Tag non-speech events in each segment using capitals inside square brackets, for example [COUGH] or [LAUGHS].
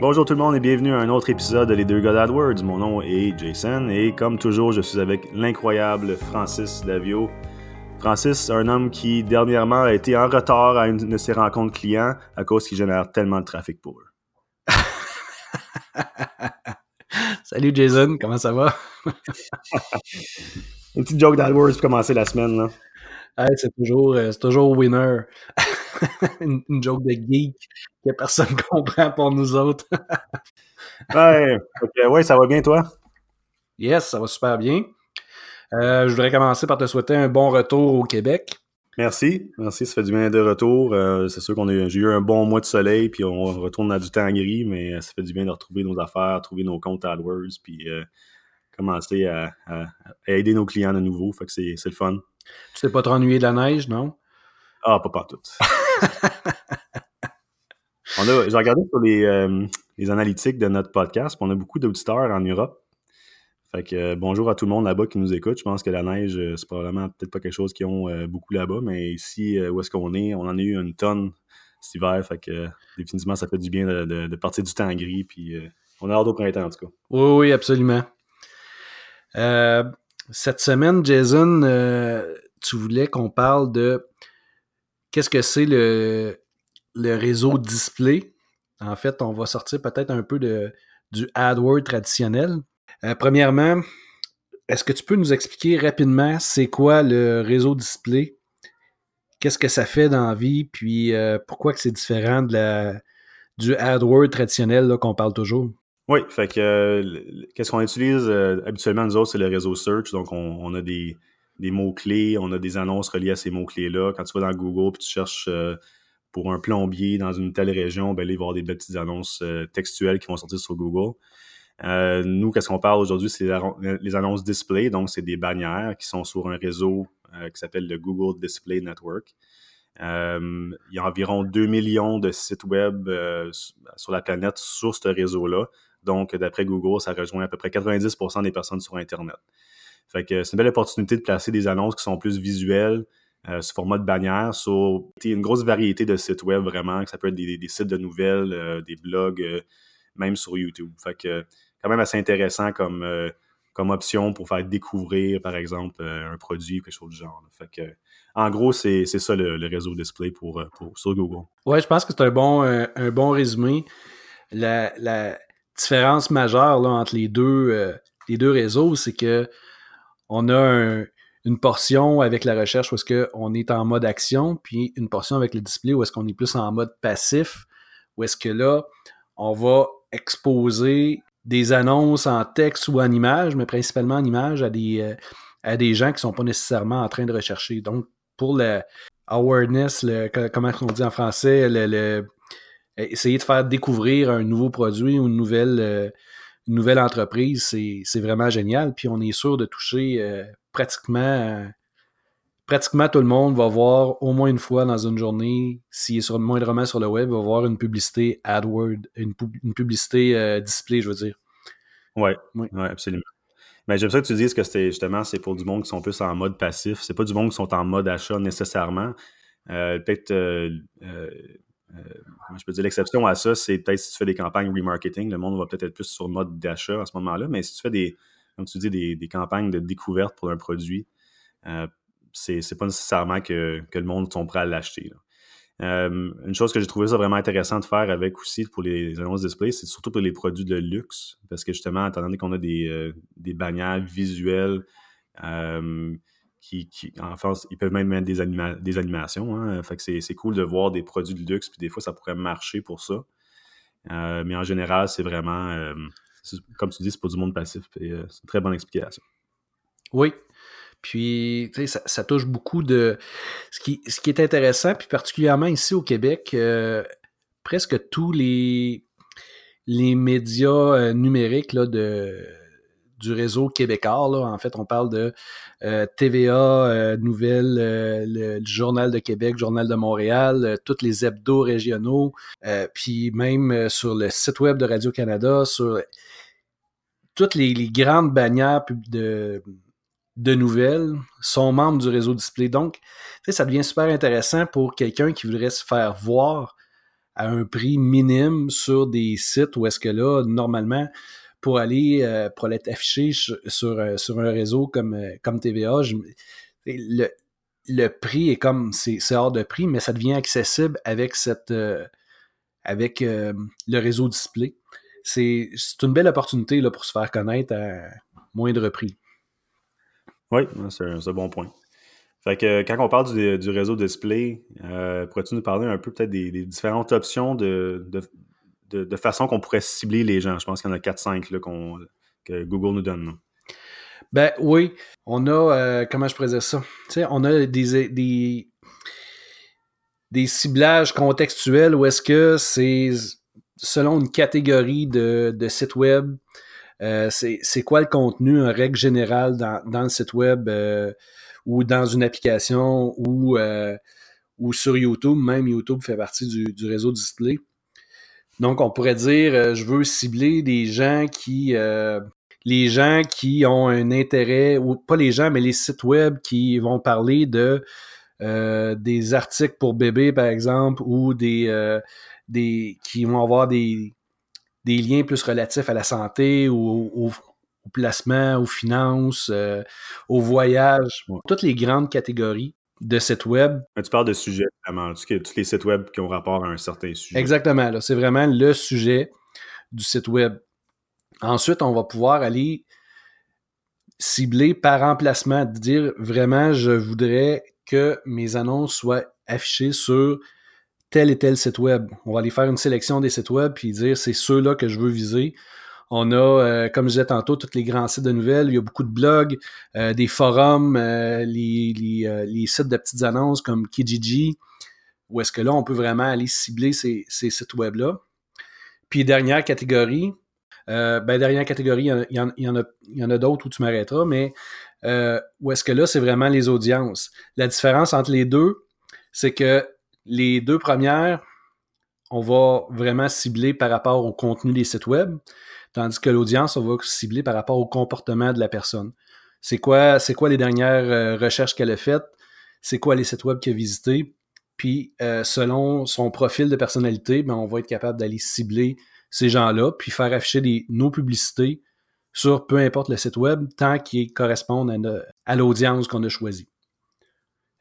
Bonjour tout le monde et bienvenue à un autre épisode de Les Deux Gars AdWords. Mon nom est Jason et comme toujours, je suis avec l'incroyable Francis Davio. Francis, un homme qui dernièrement a été en retard à une de ses rencontres clients à cause qu'il génère tellement de trafic pour eux. [LAUGHS] Salut Jason, comment ça va? [LAUGHS] une petite joke d'AdWords pour commencer la semaine. Là. c'est toujours, euh, toujours winner. [LAUGHS] [LAUGHS] une, joke de geek que personne ne [LAUGHS] comprend pour nous autres. [LAUGHS] ouais, ouais, ça va bien toi? Yes, ça va super bien. Euh, je voudrais commencer par te souhaiter un bon retour au Québec. Merci, merci, ça fait du bien de retour. Euh, c'est sûr qu'on a j'ai eu un bon mois de soleil, puis on retourne à du temps gris, mais ça fait du bien de retrouver nos affaires, trouver nos comptes AdWords, puis euh, commencer à, aider nos clients de nouveau. Fait que c'est, le fun. Tu t'es pas trop ennuyé de la neige, non? Ah, pas partout. [LAUGHS] j'ai regardé sur les, les analytiques de notre podcast, on a beaucoup d'auditeurs en Europe. Fait que euh, bonjour à tout le monde là-bas qui nous écoute. Je pense que la neige, euh, c'est probablement peut-être pas quelque chose qu'ils ont euh, beaucoup là-bas, mais ici, où est-ce qu'on est, on en a eu une tonne cet hiver. Fait que définitivement, ça fait du bien de, partir du temps gris. Puis on a hâte au printemps, en tout cas. Oui, oui, absolument. cette semaine, Jason, tu voulais qu'on parle de qu'est-ce que c'est le, réseau display? En fait, on va sortir peut-être un peu de, du AdWord traditionnel. Euh, premièrement, est-ce que tu peux nous expliquer rapidement c'est quoi le réseau display? Qu'est-ce que ça fait dans la vie? Puis euh, pourquoi que c'est différent de la, du AdWord traditionnel qu'on parle toujours? Oui, fait que euh, qu'est-ce qu'on utilise habituellement nous autres, c'est le réseau search. Donc on, a des, mots-clés, on a des annonces reliées à ces mots-clés-là. Quand tu vas dans Google et tu cherches pour un plombier dans une telle région, ben, il va des petites annonces textuelles qui vont sortir sur Google. Euh, nous, qu'est-ce qu'on parle aujourd'hui? C'est les annonces display. Donc, c'est des bannières qui sont sur un réseau euh, qui s'appelle le Google Display Network. Euh, il y a environ 2 millions de sites web sur la planète sur ce réseau-là. Donc, d'après Google, ça rejoint à peu près 90% des personnes sur Internet. Fait que c'est une belle opportunité de placer des annonces qui sont plus visuelles, sous format de bannière, sur une grosse variété de sites web vraiment, que ça peut être des, sites de nouvelles, des blogs, même sur YouTube. Fait que quand même assez intéressant comme, euh, comme option pour faire découvrir, par exemple, euh, un produit ou quelque chose du genre. Fait que, en gros, c'est ça le, réseau display pour, euh, pour, sur Google. Oui, je pense que c'est un bon, un bon résumé. La, différence majeure entre les deux, les deux réseaux, c'est que on a une portion avec la recherche où est-ce qu'on est en mode action, puis une portion avec le display où est-ce qu'on est plus en mode passif, où est-ce que là, on va exposer des annonces en texte ou en image, mais principalement en image à des, euh, à des gens qui ne sont pas nécessairement en train de rechercher. Donc, pour le awareness, le, comment on dit en français, le, essayer de faire découvrir un nouveau produit ou une nouvelle, euh, nouvelle entreprise, c'est vraiment génial. Puis on est sûr de toucher euh, pratiquement pratiquement tout le monde va voir au moins une fois dans une journée, s'il est sur, moindrement sur le web, va voir une publicité AdWord, une, publicité euh, display, je veux dire. Oui, ouais, absolument. Mais j'aime ça que tu dises que c'est justement c'est pour du monde qui sont plus en mode passif. C'est pas du monde qui sont en mode achat nécessairement. Euh, peut-être euh, je peux dire l'exception à ça, c'est peut-être si tu fais des campagnes remarketing, le monde va peut-être être plus sur mode d'achat à ce moment-là. Mais si tu fais des, comme tu dis, des, campagnes de découverte pour un produit, c'est pas nécessairement que, le monde sont prêts à l'acheter. Euh, une chose que j'ai trouvé ça vraiment intéressant de faire avec aussi pour les annonces display, c'est surtout pour les produits de luxe. Parce que justement, étant donné qu'on a des, euh, des, bannières visuelles euh, qui, en France, ils peuvent même mettre des, des animations. Hein. Fait que c'est cool de voir des produits de luxe, puis des fois, ça pourrait marcher pour ça. mais en général, c'est vraiment, comme tu dis, c'est pour du monde passif. c'est une très bonne explication. Oui, puis, tu sais, ça, touche beaucoup de... Ce qui, ce qui est intéressant, puis particulièrement ici au Québec, euh, presque tous les, les médias euh, numériques là, de, du réseau québécois, en fait, on parle de euh, TVA, Nouvelles, le, Journal de Québec, Journal de Montréal, tous les hebdos régionaux, puis même sur le site web de Radio-Canada, sur toutes les, les grandes bannières de de nouvelles sont membres du réseau display. Donc, ça devient super intéressant pour quelqu'un qui voudrait se faire voir à un prix minime sur des sites où est-ce que là, normalement, pour aller euh, pour être affiché sur, sur, un réseau comme, comme TVA, le, le prix est comme c'est hors de prix, mais ça devient accessible avec cette avec le réseau display. C'est une belle opportunité là, pour se faire connaître à moindre prix. Oui, c'est un, bon point. Fait que quand on parle du, réseau display, euh, pourrais-tu nous parler un peu peut-être des, différentes options de, façon qu'on pourrait cibler les gens? Je pense qu'il y en a 4-5 que Google nous donne. Ben oui, on a, euh, comment je pourrais dire ça? on a des, des, des ciblages contextuels où est-ce que c'est selon une catégorie de, de site web, euh, c'est quoi le contenu en règle générale dans, dans le site web euh, ou dans une application ou, ou sur YouTube. Même YouTube fait partie du, du, réseau display. Donc, on pourrait dire, je veux cibler des gens qui, les gens qui ont un intérêt, ou pas les gens, mais les sites web qui vont parler de des articles pour bébés, par exemple, ou des, qui vont avoir des, des liens plus relatifs à la santé ou au, placement, aux finances, euh, au voyage, toutes les grandes catégories de sites web. tu parles de sujets, vraiment, tous les sites web qui ont rapport à un certain sujet. Exactement, c'est vraiment le sujet du site web. Ensuite, on va pouvoir aller cibler par emplacement, dire vraiment, je voudrais que mes annonces soient affichées sur tel et tel site web. On va aller faire une sélection des sites web puis dire c'est ceux-là que je veux viser. On a, euh, comme je disais tantôt, tous les grands sites de nouvelles. Il y a beaucoup de blogs, euh, des forums, euh, les, sites de petites annonces comme Kijiji, où est-ce que là, on peut vraiment aller cibler ces, sites web-là. Puis dernière catégorie, ben dernière catégorie, il y en a d'autres où tu m'arrêteras, mais où est-ce que là, c'est vraiment les audiences. La différence entre les deux, c'est que les deux premières, on va vraiment cibler par rapport au contenu des sites web, tandis que l'audience, on va cibler par rapport au comportement de la personne. C'est quoi, c'est quoi les dernières euh, recherches qu'elle a faites? C'est quoi les sites web qu'elle a visités? Puis, euh, selon son profil de personnalité, ben, on va être capable d'aller cibler ces gens-là, puis faire afficher des, nos publicités sur peu importe le site web, tant qu'ils correspondent à l'audience qu'on a choisie.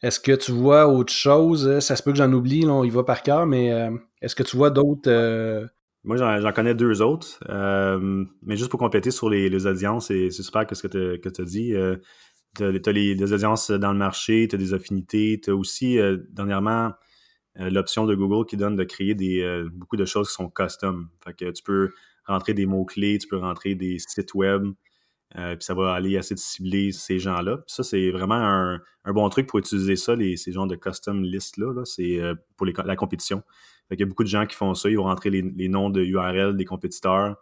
Est-ce que tu vois autre chose? Ça se peut que j'en oublie, là, on y va par cœur, mais euh, est-ce que tu vois d'autres. Euh? Moi, j'en connais deux autres. Euh, mais juste pour compléter sur les, audiences, c'est super ce que tu as dit. tu as, les, audiences dans le marché, tu as des affinités, tu as aussi, dernièrement, l'option de Google qui donne de créer des, beaucoup de choses qui sont custom. Fait que tu peux rentrer des mots-clés, tu peux rentrer des sites web. Euh, puis ça va aller assez de cibler ces gens-là. Ça, c'est vraiment un, bon truc pour utiliser ça, les, ces genres de custom lists-là. c'est euh, pour la compétition. Il y a beaucoup de gens qui font ça. Ils vont rentrer les, noms de URL des compétiteurs.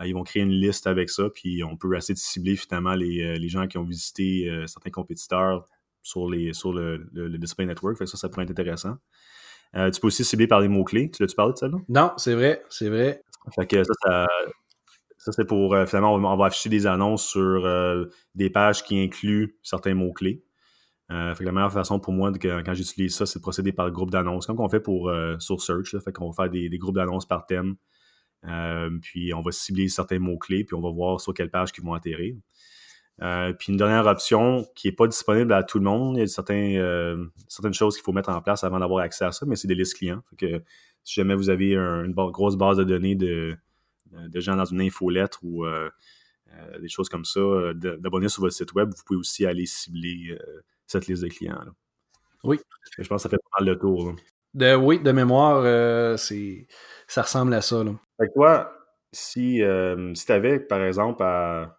Euh, ils vont créer une liste avec ça. Puis on peut assez de cibler finalement les, gens qui ont visité certains compétiteurs sur, les, sur le, display network. ça, ça pourrait être intéressant. tu peux aussi cibler par les mots-clés. Tu l'as-tu parlé de ça, là? Non, c'est vrai, c'est vrai. Fait que ça, ça, ça, c'est pour, euh, finalement, on va, afficher des annonces sur euh, des pages qui incluent certains mots-clés. Euh, la meilleure façon pour moi, quand j'utilise ça, c'est de procéder par groupe d'annonces, comme on fait pour, sur Search. fait qu'on va faire des, groupes d'annonces par thème. puis on va cibler certains mots-clés, puis on va voir sur quelle page ils vont atterrir. puis une dernière option qui n'est pas disponible à tout le monde, il y a certaines choses qu'il faut mettre en place avant d'avoir accès à ça, mais c'est des listes clients. Si jamais vous avez une grosse base de données de, euh, de gens dans une infolettre ou euh, euh, des choses comme ça, d'abonner sur votre site web, vous pouvez aussi aller cibler cette liste de clients. Oui. Je pense que ça fait pas mal le tour. De, oui, de mémoire, c'est ça ressemble à ça. Là. Fait toi, si, si tu avais, par exemple, à,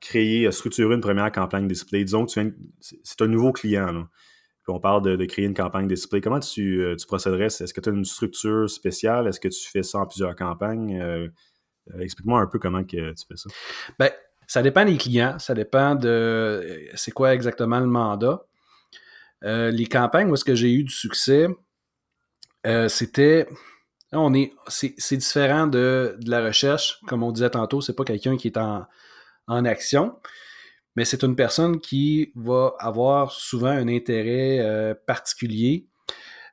créer, à structurer une première campagne display, disons que c'est un nouveau client, là, on parle de, créer une campagne display, comment tu, euh, procéderais? Est-ce que tu as une structure spéciale? Est-ce que tu fais ça en plusieurs campagnes? Euh, euh, explique-moi un peu comment que tu fais ça. Ben, ça dépend des clients, ça dépend de c'est quoi exactement le mandat. les campagnes où est-ce que j'ai eu du succès, c'était on est c'est différent de, la recherche, comme on disait tantôt, c'est pas quelqu'un qui est en, en action mais c'est une personne qui va avoir souvent un intérêt euh, particulier.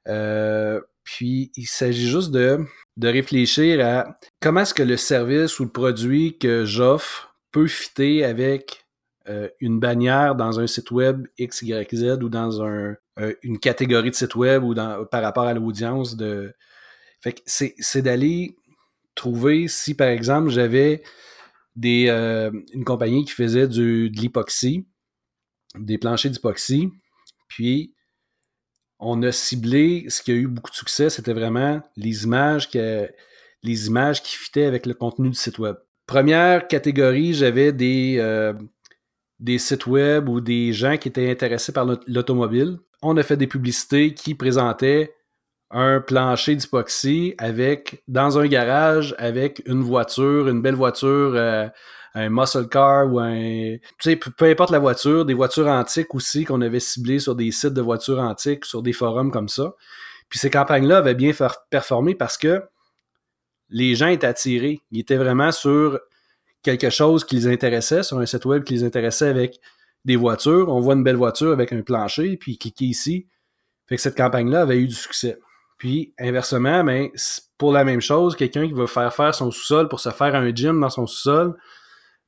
Euh, Puis il s'agit juste de, de réfléchir à comment est-ce que le service ou le produit que j'offre peut fitter avec euh, une bannière dans un site web XYZ ou dans un, euh, une catégorie de site web ou par rapport à l'audience de. Fait c'est d'aller trouver si, par exemple, j'avais des euh, une compagnie qui faisait du, de l'hypoxie, des planchers d'hypoxie, puis on a ciblé ce qui a eu beaucoup de succès, c'était vraiment les images que les images qui fitaient avec le contenu du site web. Première catégorie, j'avais des, des sites web ou des gens qui étaient intéressés par l'automobile. On a fait des publicités qui présentaient un plancher d'hypoxie avec dans un garage avec une voiture, une belle voiture, euh, un muscle car ou un tu sais peu importe la voiture, des voitures antiques aussi qu'on avait ciblées sur des sites de voitures antiques, sur des forums comme ça. Puis ces campagnes-là avaient bien performé parce que les gens étaient attirés. Ils étaient vraiment sur quelque chose qui les intéressait, sur un site web qui les intéressait avec des voitures. On voit une belle voiture avec un plancher, puis cliquez ici. Fait que cette campagne-là avait eu du succès. Puis, inversement, ben, pour la même chose, quelqu'un qui veut faire faire son sous-sol pour se faire un gym dans son sous-sol,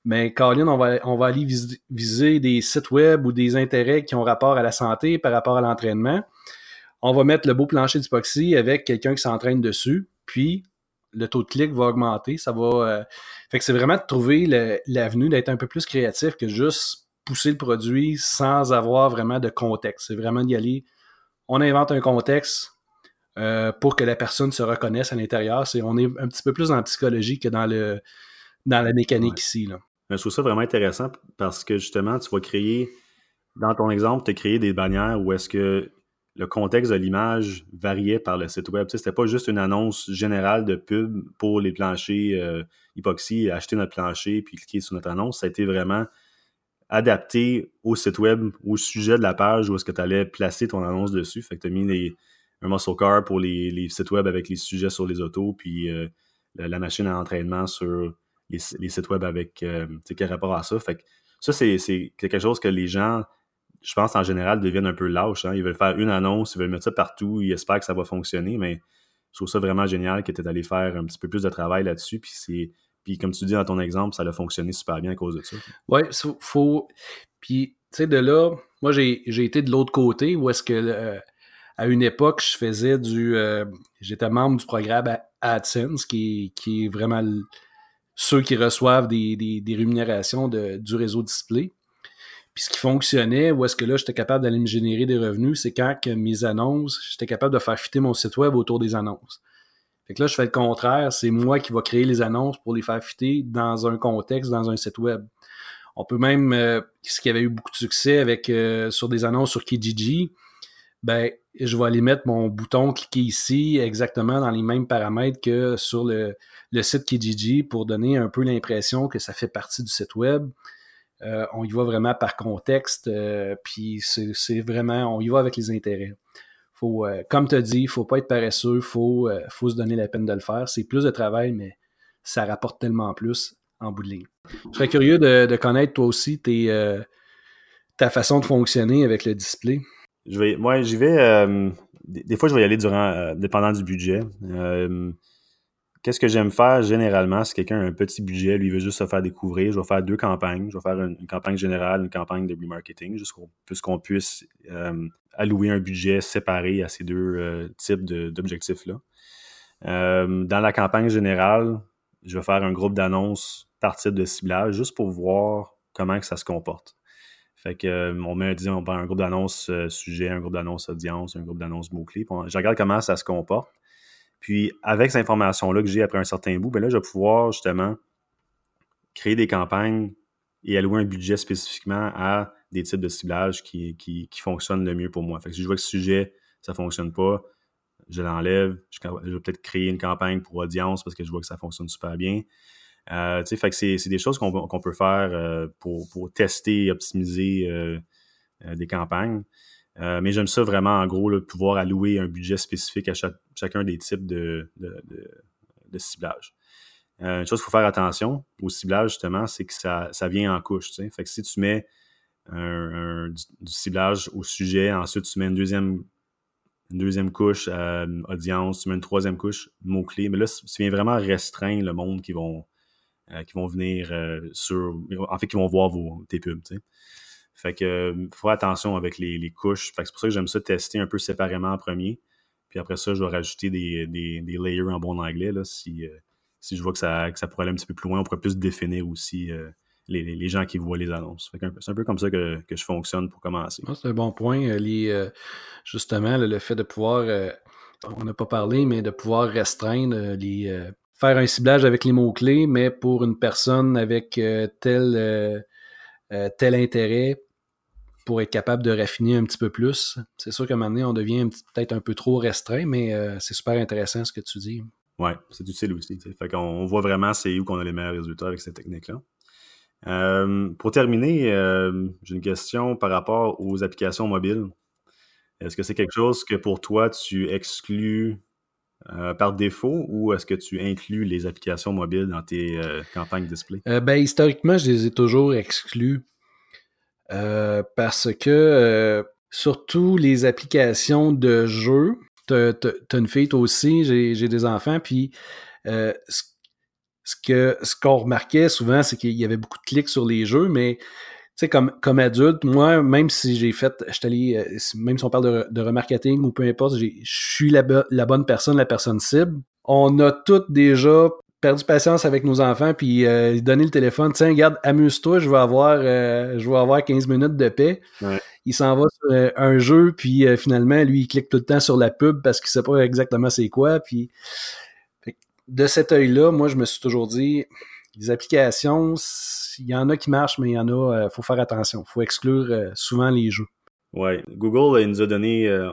mais ben, Colin, on va, on va aller viser des sites web ou des intérêts qui ont rapport à la santé par rapport à l'entraînement. On va mettre le beau plancher d'hypoxie avec quelqu'un qui s'entraîne dessus. Puis, le taux de clic va augmenter. Ça va. Euh, fait que c'est vraiment de trouver l'avenue d'être un peu plus créatif que juste pousser le produit sans avoir vraiment de contexte. C'est vraiment d'y aller. On invente un contexte euh, pour que la personne se reconnaisse à l'intérieur. C'est, on est un petit peu plus dans la psychologie que dans, le, dans la mécanique ici. Là. Je trouve ça vraiment intéressant parce que justement, tu vas créer, dans ton exemple, tu as créé des bannières où est-ce que le contexte de l'image variait par le site web. Tu sais, c'était pas juste une annonce générale de pub pour les planchers euh, Epoxy, acheter notre plancher puis cliquer sur notre annonce. Ça a été vraiment adapté au site web, au sujet de la page où est-ce que tu allais placer ton annonce dessus. Fait que tu as mis un muscle car pour les, sites web avec les sujets sur les autos, puis euh, la, machine à entraînement sur les, sites web avec euh, quel rapport à ça. Fait que ça, c'est quelque chose que les gens je pense en général, deviennent un peu lâches. Hein. Ils veulent faire une annonce, ils veulent mettre ça partout, ils espèrent que ça va fonctionner, mais je trouve ça vraiment génial que tu allé faire un petit peu plus de travail là-dessus. Puis. Puis comme tu dis dans ton exemple, ça a fonctionné super bien à cause de ça. Oui, faut. Puis, tu sais, de là, moi j'ai été de l'autre côté où est-ce que euh, à une époque, je faisais du. Euh, j'étais membre du programme AdSense, qui, qui est vraiment ceux qui reçoivent des, des, rémunérations de, du réseau display. Puis ce qui fonctionnait, où est-ce que là, j'étais capable d'aller me générer des revenus, c'est quand mes annonces, j'étais capable de faire fitter mon site web autour des annonces. Fait que là, je fais le contraire, c'est moi qui va créer les annonces pour les faire fitter dans un contexte, dans un site web. On peut même, euh, ce qui avait eu beaucoup de succès avec euh, sur des annonces sur Kijiji, ben, je vais aller mettre mon bouton cliquer ici exactement dans les mêmes paramètres que sur le, le site Kijiji pour donner un peu l'impression que ça fait partie du site web. Euh, on y va vraiment par contexte, euh, puis c'est vraiment, on y va avec les intérêts. Faut, euh, comme tu as dit, il ne faut pas être paresseux, il faut, se donner la peine de le faire. C'est plus de travail, mais ça rapporte tellement plus en bout de ligne. Je serais curieux de, connaître toi aussi ta façon de fonctionner avec le display. Je vais, moi, j'y vais. des, fois, je vais y aller durant, dépendant du budget. Qu'est-ce que j'aime faire généralement si quelqu'un a un petit budget, lui veut juste se faire découvrir, je vais faire deux campagnes. Je vais faire une, campagne générale, une campagne de remarketing, juste qu'on puisse euh, allouer un budget séparé à ces deux euh, types d'objectifs-là. Euh, dans la campagne générale, je vais faire un groupe d'annonces par type de ciblage juste pour voir comment que ça se comporte. Fait que on met disons, on un groupe d'annonces sujet, un groupe d'annonces audience, un groupe d'annonces mots-clés. Je regarde comment ça se comporte. Puis avec cette information-là que j'ai après un certain bout, ben là, je vais pouvoir justement créer des campagnes et allouer un budget spécifiquement à des types de ciblage qui, qui, fonctionnent le mieux pour moi. Si je vois que ce sujet, ça ne fonctionne pas, je l'enlève. Je, vais peut-être créer une campagne pour audience parce que je vois que ça fonctionne super bien. Euh, que c'est, des choses qu'on, peut faire euh, pour, tester et optimiser euh, des campagnes. Euh, mais j'aime ça vraiment, en gros, le pouvoir allouer un budget spécifique à chacun des types de, ciblage. Euh, une chose qu'il faut faire attention au ciblage, justement, c'est que ça, vient en couche. Fait que si tu mets du, ciblage au sujet, ensuite tu mets une deuxième couche audience, tu mets une troisième couche mots-clés. Mais là, tu viens vraiment restreindre le monde qui vont, qui vont venir sur. En fait, qui vont voir vos, tes pubs. Fait que faut attention avec les, couches. Fait que c'est pour ça que j'aime ça tester un peu séparément en premier. Puis après ça, je vais rajouter des, des, layers en bon anglais. Là, si, si je vois que ça, que ça pourrait aller un petit peu plus loin, on pourrait plus définir aussi les, gens qui voient les annonces. C'est un peu comme ça que, je fonctionne pour commencer. Ah, c'est un bon point. Euh, euh, justement, le fait de pouvoir, euh, on n'a pas parlé, mais de pouvoir restreindre les. faire un ciblage avec les mots-clés, mais pour une personne avec tel, tel intérêt, pour être capable de raffiner un petit peu plus. C'est sûr qu'à un moment donné, on devient peut-être un peu trop restreint, mais c'est super intéressant ce que tu dis. Oui, c'est utile aussi. Fait qu'on voit vraiment c'est où qu'on a les meilleurs résultats avec cette technique-là. Euh, pour terminer, euh, j'ai une question par rapport aux applications mobiles. Est-ce que c'est quelque chose que pour toi tu exclus euh, par défaut ou est-ce que tu inclus les applications mobiles dans tes campagnes display? ben, historiquement, je les ai toujours exclus parce que surtout les applications de jeux, t'as une fille toi aussi, j'ai des enfants, puis ce que ce qu'on remarquait souvent, c'est qu'il y avait beaucoup de clics sur les jeux, mais tu sais, comme, comme adulte, moi, même si j'ai fait, je allé, euh, même si on parle de, remarketing ou peu importe, je suis la, bonne personne, la personne cible. On a toutes déjà perdu patience avec nos enfants, puis euh, donner le téléphone, tiens, regarde, amuse-toi, je vais avoir, euh, je vais avoir 15 minutes de paix. Il s'en va sur un jeu, puis finalement, lui, il clique tout le temps sur la pub parce qu'il sait pas exactement c'est quoi, puis de cet œil-là, moi, je me suis toujours dit, les applications, il y en a qui marchent, mais il y en a, il euh, faut faire attention. Il faut exclure euh, souvent les jeux. Oui, Google il nous a donné, euh,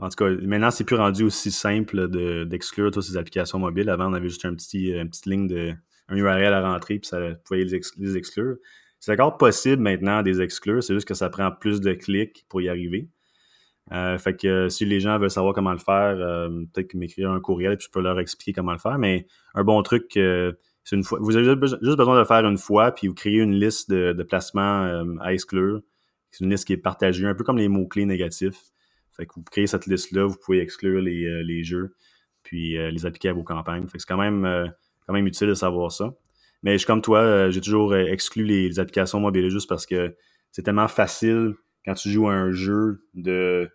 en tout cas, maintenant, c'est plus rendu aussi simple d'exclure toutes ces applications mobiles. Avant, on avait juste un petit, une petite ligne de un URL à rentrer, puis ça pouvait les, exclure. C'est encore possible maintenant de les exclure, c'est juste que ça prend plus de clics pour y arriver. Euh, fait que euh, si les gens veulent savoir comment le faire, euh, peut-être qu'ils m'écrire un courriel puis je peux leur expliquer comment le faire. Mais un bon truc, c'est une fois. Vous avez juste besoin de le faire une fois, puis vous créez une liste de, de placements à exclure. C'est une liste qui est partagée, un peu comme les mots-clés négatifs. Fait que vous créez cette liste-là, vous pouvez exclure les, les jeux, puis les appliquer à vos campagnes. C'est quand même, quand même utile de savoir ça. Mais je suis comme toi, j'ai toujours exclu les, applications mobiles juste parce que c'est tellement facile quand tu joues à un jeu de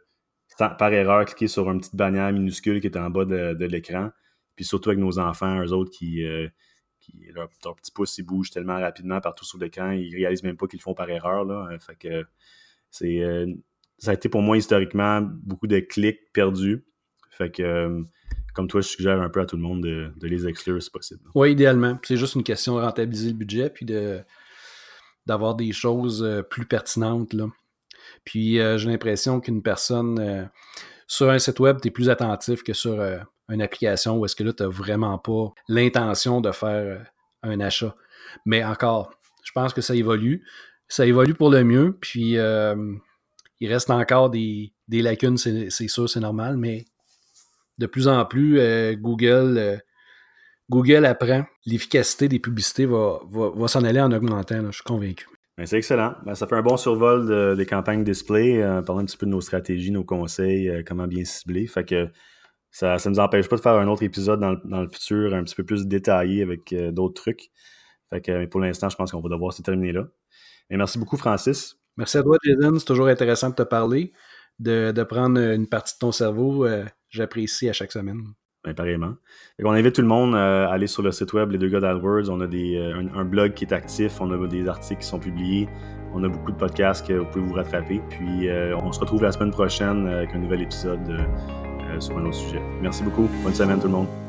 par erreur cliquer sur une petite bannière minuscule qui est en bas de, l'écran. Puis surtout avec nos enfants, eux autres qui, euh, leur, petit pouce ils bouge tellement rapidement partout sur l'écran, ils réalisent même pas qu'ils le font par erreur. Là. Fait que c'est euh, ça a été pour moi historiquement beaucoup de clics perdus. Fait que euh, comme toi, je suggère un peu à tout le monde de, les exclure si possible. Oui, idéalement. C'est juste une question de rentabiliser le budget puis de d'avoir des choses plus pertinentes. Puis euh, j'ai l'impression qu'une personne euh, sur un site web, tu es plus attentif que sur euh, une application où est-ce que là, tu n'as vraiment pas l'intention de faire un achat. Mais encore, je pense que ça évolue. Ça évolue pour le mieux. Puis il reste encore des, lacunes, c'est sûr, c'est normal, mais de plus en plus, Google, Google apprend. L'efficacité des publicités va, s'en aller en augmentant, je suis convaincu. C'est excellent. Ben, ça fait un bon survol des campagnes display, euh, parlant un petit peu de nos stratégies, nos conseils, euh, comment bien cibler. Fait que ça ne nous empêche pas de faire un autre épisode dans le, futur un petit peu plus détaillé avec euh, d'autres trucs. Fait que pour l'instant, je pense qu'on va devoir se terminer là. Merci beaucoup, Francis. Merci à toi, Jason. C'est toujours intéressant de te parler, de, prendre une partie de ton cerveau. J'apprécie à chaque semaine. Ben, pareillement. on invite tout le monde à aller sur le site web Les Deux Gars d'AdWords. On a euh, un, blog qui est actif, on a des articles qui sont publiés, on a beaucoup de podcasts que vous pouvez vous rattraper. Puis euh, on se retrouve la semaine prochaine avec un nouvel épisode euh, sur un autre sujet. Merci beaucoup. Bonne semaine tout le monde.